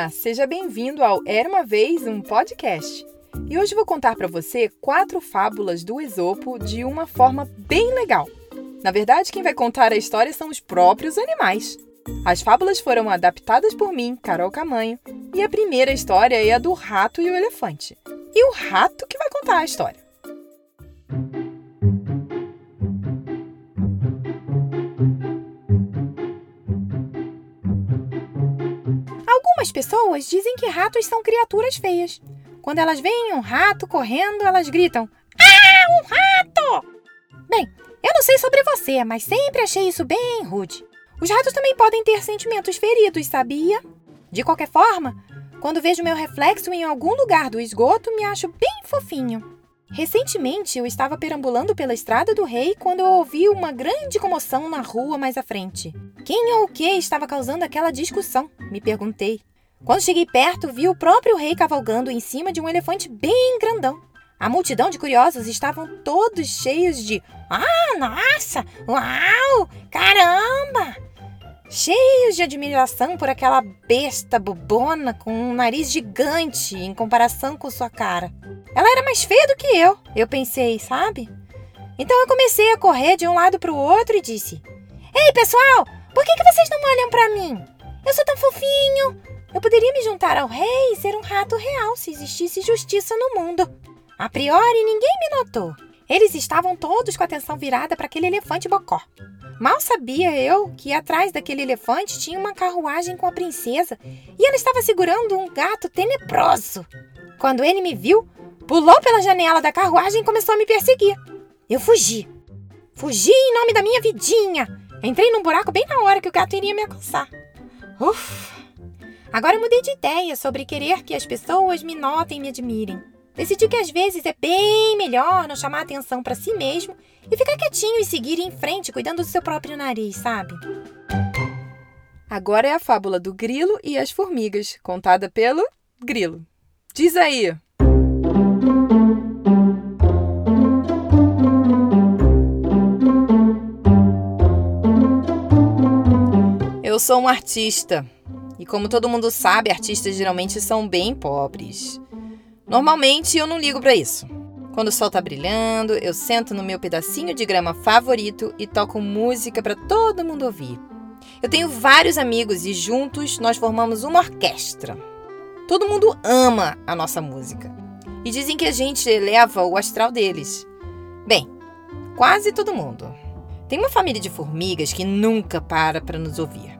Olá, seja bem-vindo ao Era uma vez um podcast. E hoje vou contar para você quatro fábulas do Esopo de uma forma bem legal. Na verdade, quem vai contar a história são os próprios animais. As fábulas foram adaptadas por mim, Carol Camanho, e a primeira história é a do rato e o elefante. E o rato que vai contar a história. Algumas pessoas dizem que ratos são criaturas feias. Quando elas veem um rato correndo, elas gritam: Ah, um rato! Bem, eu não sei sobre você, mas sempre achei isso bem rude. Os ratos também podem ter sentimentos feridos, sabia? De qualquer forma, quando vejo meu reflexo em algum lugar do esgoto, me acho bem fofinho. Recentemente, eu estava perambulando pela estrada do rei quando eu ouvi uma grande comoção na rua mais à frente. Quem ou o que estava causando aquela discussão? Me perguntei. Quando cheguei perto, vi o próprio rei cavalgando em cima de um elefante bem grandão. A multidão de curiosos estavam todos cheios de Ah, nossa! Uau! Cheios de admiração por aquela besta bobona com um nariz gigante em comparação com sua cara. Ela era mais feia do que eu, eu pensei, sabe? Então eu comecei a correr de um lado para o outro e disse: Ei, pessoal, por que, que vocês não olham para mim? Eu sou tão fofinho, eu poderia me juntar ao rei e ser um rato real se existisse justiça no mundo. A priori, ninguém me notou. Eles estavam todos com a atenção virada para aquele elefante bocó. Mal sabia eu que atrás daquele elefante tinha uma carruagem com a princesa e ela estava segurando um gato tenebroso. Quando ele me viu, pulou pela janela da carruagem e começou a me perseguir. Eu fugi. Fugi em nome da minha vidinha. Entrei num buraco bem na hora que o gato iria me alcançar. Ufa! Agora eu mudei de ideia sobre querer que as pessoas me notem e me admirem. Decidi que às vezes é bem melhor não chamar atenção para si mesmo e ficar quietinho e seguir em frente cuidando do seu próprio nariz, sabe? Agora é a fábula do grilo e as formigas, contada pelo grilo. Diz aí! Eu sou um artista. E como todo mundo sabe, artistas geralmente são bem pobres. Normalmente eu não ligo para isso. Quando o sol tá brilhando, eu sento no meu pedacinho de grama favorito e toco música para todo mundo ouvir. Eu tenho vários amigos e juntos nós formamos uma orquestra. Todo mundo ama a nossa música e dizem que a gente eleva o astral deles. Bem, quase todo mundo. Tem uma família de formigas que nunca para para nos ouvir.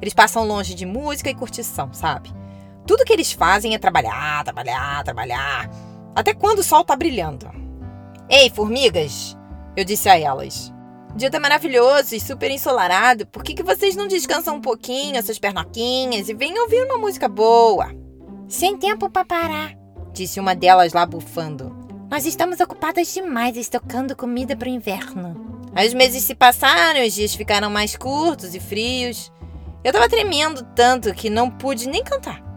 Eles passam longe de música e curtição, sabe? Tudo que eles fazem é trabalhar, trabalhar, trabalhar. Até quando o sol tá brilhando. Ei, formigas! Eu disse a elas. O dia tá maravilhoso e super ensolarado. Por que, que vocês não descansam um pouquinho, essas pernoquinhas, e vêm ouvir uma música boa? Sem tempo para parar, disse uma delas lá bufando. Nós estamos ocupadas demais estocando comida para o inverno. Os meses se passaram, os dias ficaram mais curtos e frios. Eu tava tremendo tanto que não pude nem cantar.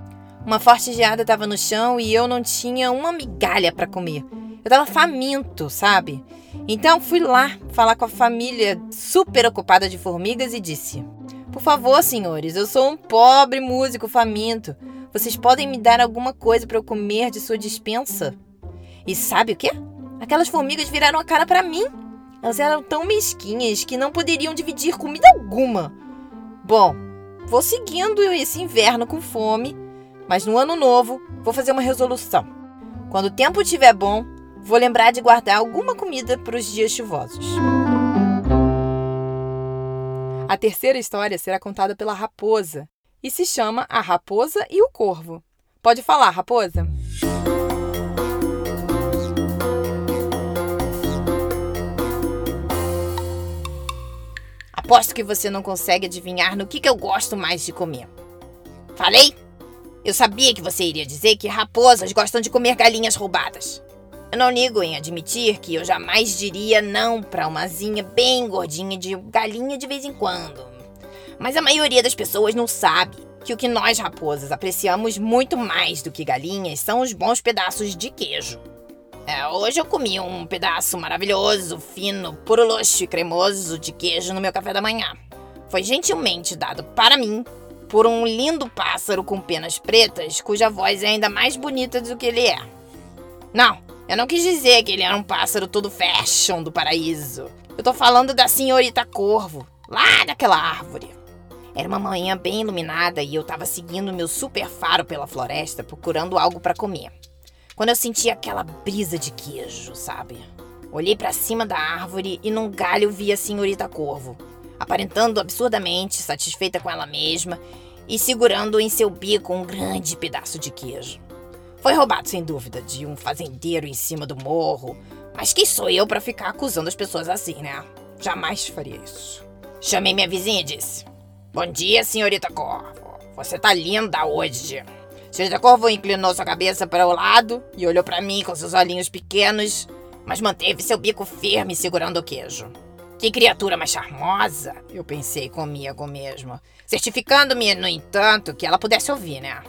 Uma forte geada estava no chão e eu não tinha uma migalha para comer. Eu tava faminto, sabe? Então fui lá falar com a família super ocupada de formigas e disse: Por favor, senhores, eu sou um pobre músico faminto. Vocês podem me dar alguma coisa para eu comer de sua dispensa? E sabe o que? Aquelas formigas viraram a cara para mim. Elas eram tão mesquinhas que não poderiam dividir comida alguma. Bom, Vou seguindo esse inverno com fome, mas no ano novo vou fazer uma resolução. Quando o tempo estiver bom, vou lembrar de guardar alguma comida para os dias chuvosos. A terceira história será contada pela raposa e se chama A Raposa e o Corvo. Pode falar, raposa? Aposto que você não consegue adivinhar no que, que eu gosto mais de comer. Falei? Eu sabia que você iria dizer que raposas gostam de comer galinhas roubadas. Eu não ligo em admitir que eu jamais diria não para uma asinha bem gordinha de galinha de vez em quando. Mas a maioria das pessoas não sabe que o que nós raposas apreciamos muito mais do que galinhas são os bons pedaços de queijo. É, hoje eu comi um pedaço maravilhoso, fino, puro luxo e cremoso de queijo no meu café da manhã. Foi gentilmente dado para mim por um lindo pássaro com penas pretas, cuja voz é ainda mais bonita do que ele é. Não, eu não quis dizer que ele era um pássaro todo fashion do paraíso. Eu tô falando da senhorita Corvo, lá daquela árvore. Era uma manhã bem iluminada e eu tava seguindo meu super faro pela floresta procurando algo para comer. Quando eu senti aquela brisa de queijo, sabe? Olhei para cima da árvore e num galho vi a senhorita Corvo, aparentando absurdamente satisfeita com ela mesma e segurando em seu bico um grande pedaço de queijo. Foi roubado, sem dúvida, de um fazendeiro em cima do morro, mas quem sou eu para ficar acusando as pessoas assim, né? Jamais faria isso. Chamei minha vizinha e disse: Bom dia, senhorita Corvo. Você tá linda hoje. Senhorita Corvo inclinou sua cabeça para o lado e olhou para mim com seus olhinhos pequenos, mas manteve seu bico firme segurando o queijo. Que criatura mais charmosa, eu pensei comigo mesmo, certificando-me, no entanto, que ela pudesse ouvir, né?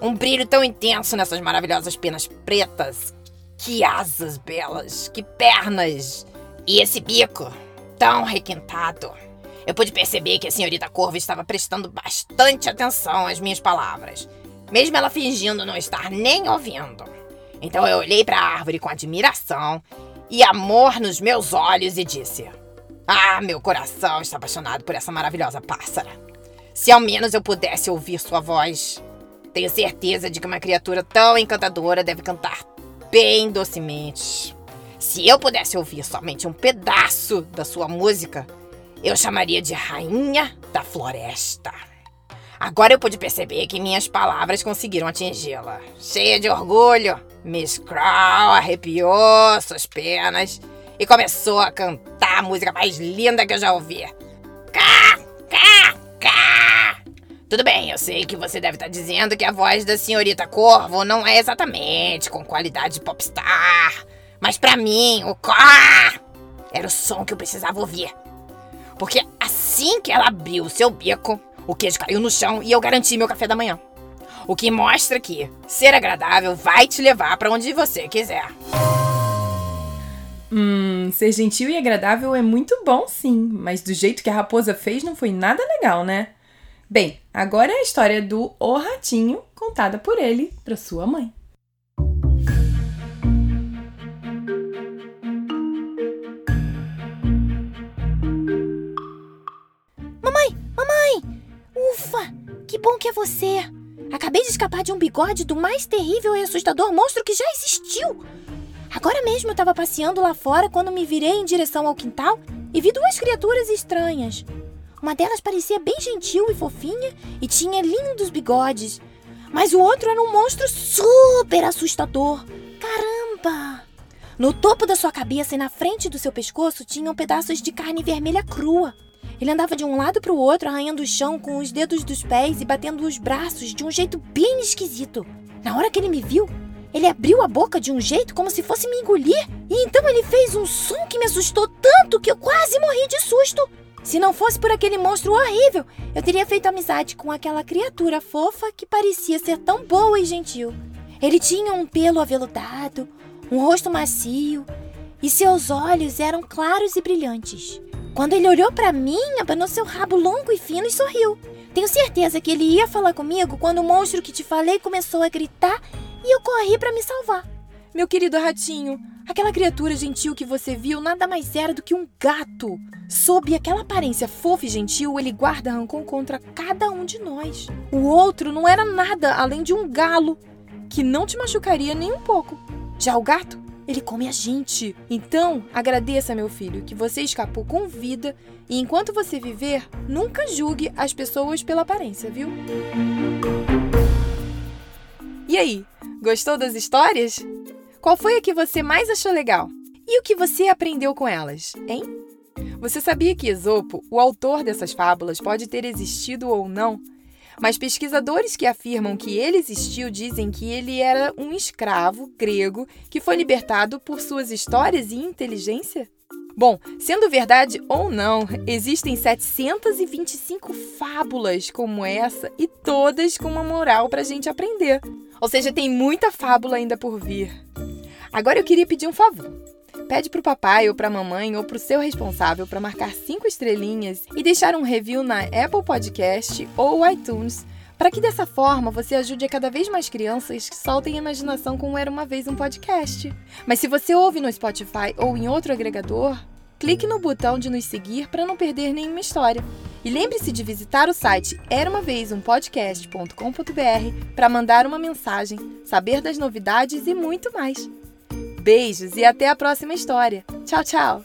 Um brilho tão intenso nessas maravilhosas penas pretas. Que asas belas, que pernas! E esse bico, tão requintado. Eu pude perceber que a senhorita Corvo estava prestando bastante atenção às minhas palavras, mesmo ela fingindo não estar nem ouvindo. Então eu olhei para a árvore com admiração e amor nos meus olhos e disse: ah, meu coração está apaixonado por essa maravilhosa pássara. Se ao menos eu pudesse ouvir sua voz. Tenho certeza de que uma criatura tão encantadora deve cantar bem docemente. Se eu pudesse ouvir somente um pedaço da sua música, eu chamaria de Rainha da Floresta. Agora eu pude perceber que minhas palavras conseguiram atingi-la. Cheia de orgulho, Miss Crow arrepiou suas penas e começou a cantar a música mais linda que eu já ouvi. Cá, cá, cá. Tudo bem, eu sei que você deve estar dizendo que a voz da senhorita Corvo não é exatamente com qualidade de popstar, mas para mim o cá era o som que eu precisava ouvir. Porque assim que ela abriu o seu bico, o queijo caiu no chão e eu garanti meu café da manhã. O que mostra que ser agradável vai te levar para onde você quiser. Hum, ser gentil e agradável é muito bom, sim, mas do jeito que a raposa fez não foi nada legal, né? Bem, agora é a história do O Ratinho, contada por ele para sua mãe. Mamãe, mamãe! Ufa, que bom que é você! Acabei de escapar de um bigode do mais terrível e assustador monstro que já existiu! Agora mesmo eu estava passeando lá fora quando me virei em direção ao quintal e vi duas criaturas estranhas. Uma delas parecia bem gentil e fofinha e tinha lindos bigodes, mas o outro era um monstro super assustador. Caramba! No topo da sua cabeça e na frente do seu pescoço tinham pedaços de carne vermelha crua. Ele andava de um lado para o outro, arranhando o chão com os dedos dos pés e batendo os braços de um jeito bem esquisito. Na hora que ele me viu, ele abriu a boca de um jeito como se fosse me engolir, e então ele fez um som que me assustou tanto que eu quase morri de susto. Se não fosse por aquele monstro horrível, eu teria feito amizade com aquela criatura fofa que parecia ser tão boa e gentil. Ele tinha um pelo aveludado, um rosto macio e seus olhos eram claros e brilhantes. Quando ele olhou para mim, abanou seu rabo longo e fino e sorriu. Tenho certeza que ele ia falar comigo quando o monstro que te falei começou a gritar e eu corri para me salvar. Meu querido ratinho, aquela criatura gentil que você viu nada mais era do que um gato. Sob aquela aparência fofa e gentil, ele guarda rancor contra cada um de nós. O outro não era nada além de um galo, que não te machucaria nem um pouco. Já o gato, ele come a gente. Então, agradeça, meu filho, que você escapou com vida e enquanto você viver, nunca julgue as pessoas pela aparência, viu? E aí, Gostou das histórias? Qual foi a que você mais achou legal? E o que você aprendeu com elas, hein? Você sabia que Esopo, o autor dessas fábulas, pode ter existido ou não? Mas pesquisadores que afirmam que ele existiu dizem que ele era um escravo grego que foi libertado por suas histórias e inteligência? Bom, sendo verdade ou não, existem 725 fábulas como essa e todas com uma moral para a gente aprender. Ou seja, tem muita fábula ainda por vir. Agora eu queria pedir um favor. Pede pro papai ou pra mamãe ou pro seu responsável para marcar cinco estrelinhas e deixar um review na Apple Podcast ou iTunes, para que dessa forma você ajude a cada vez mais crianças que soltem a imaginação como era uma vez um podcast. Mas se você ouve no Spotify ou em outro agregador, clique no botão de nos seguir para não perder nenhuma história. E lembre-se de visitar o site era uma vez um podcast.com.br para mandar uma mensagem, saber das novidades e muito mais. Beijos e até a próxima história. Tchau, tchau!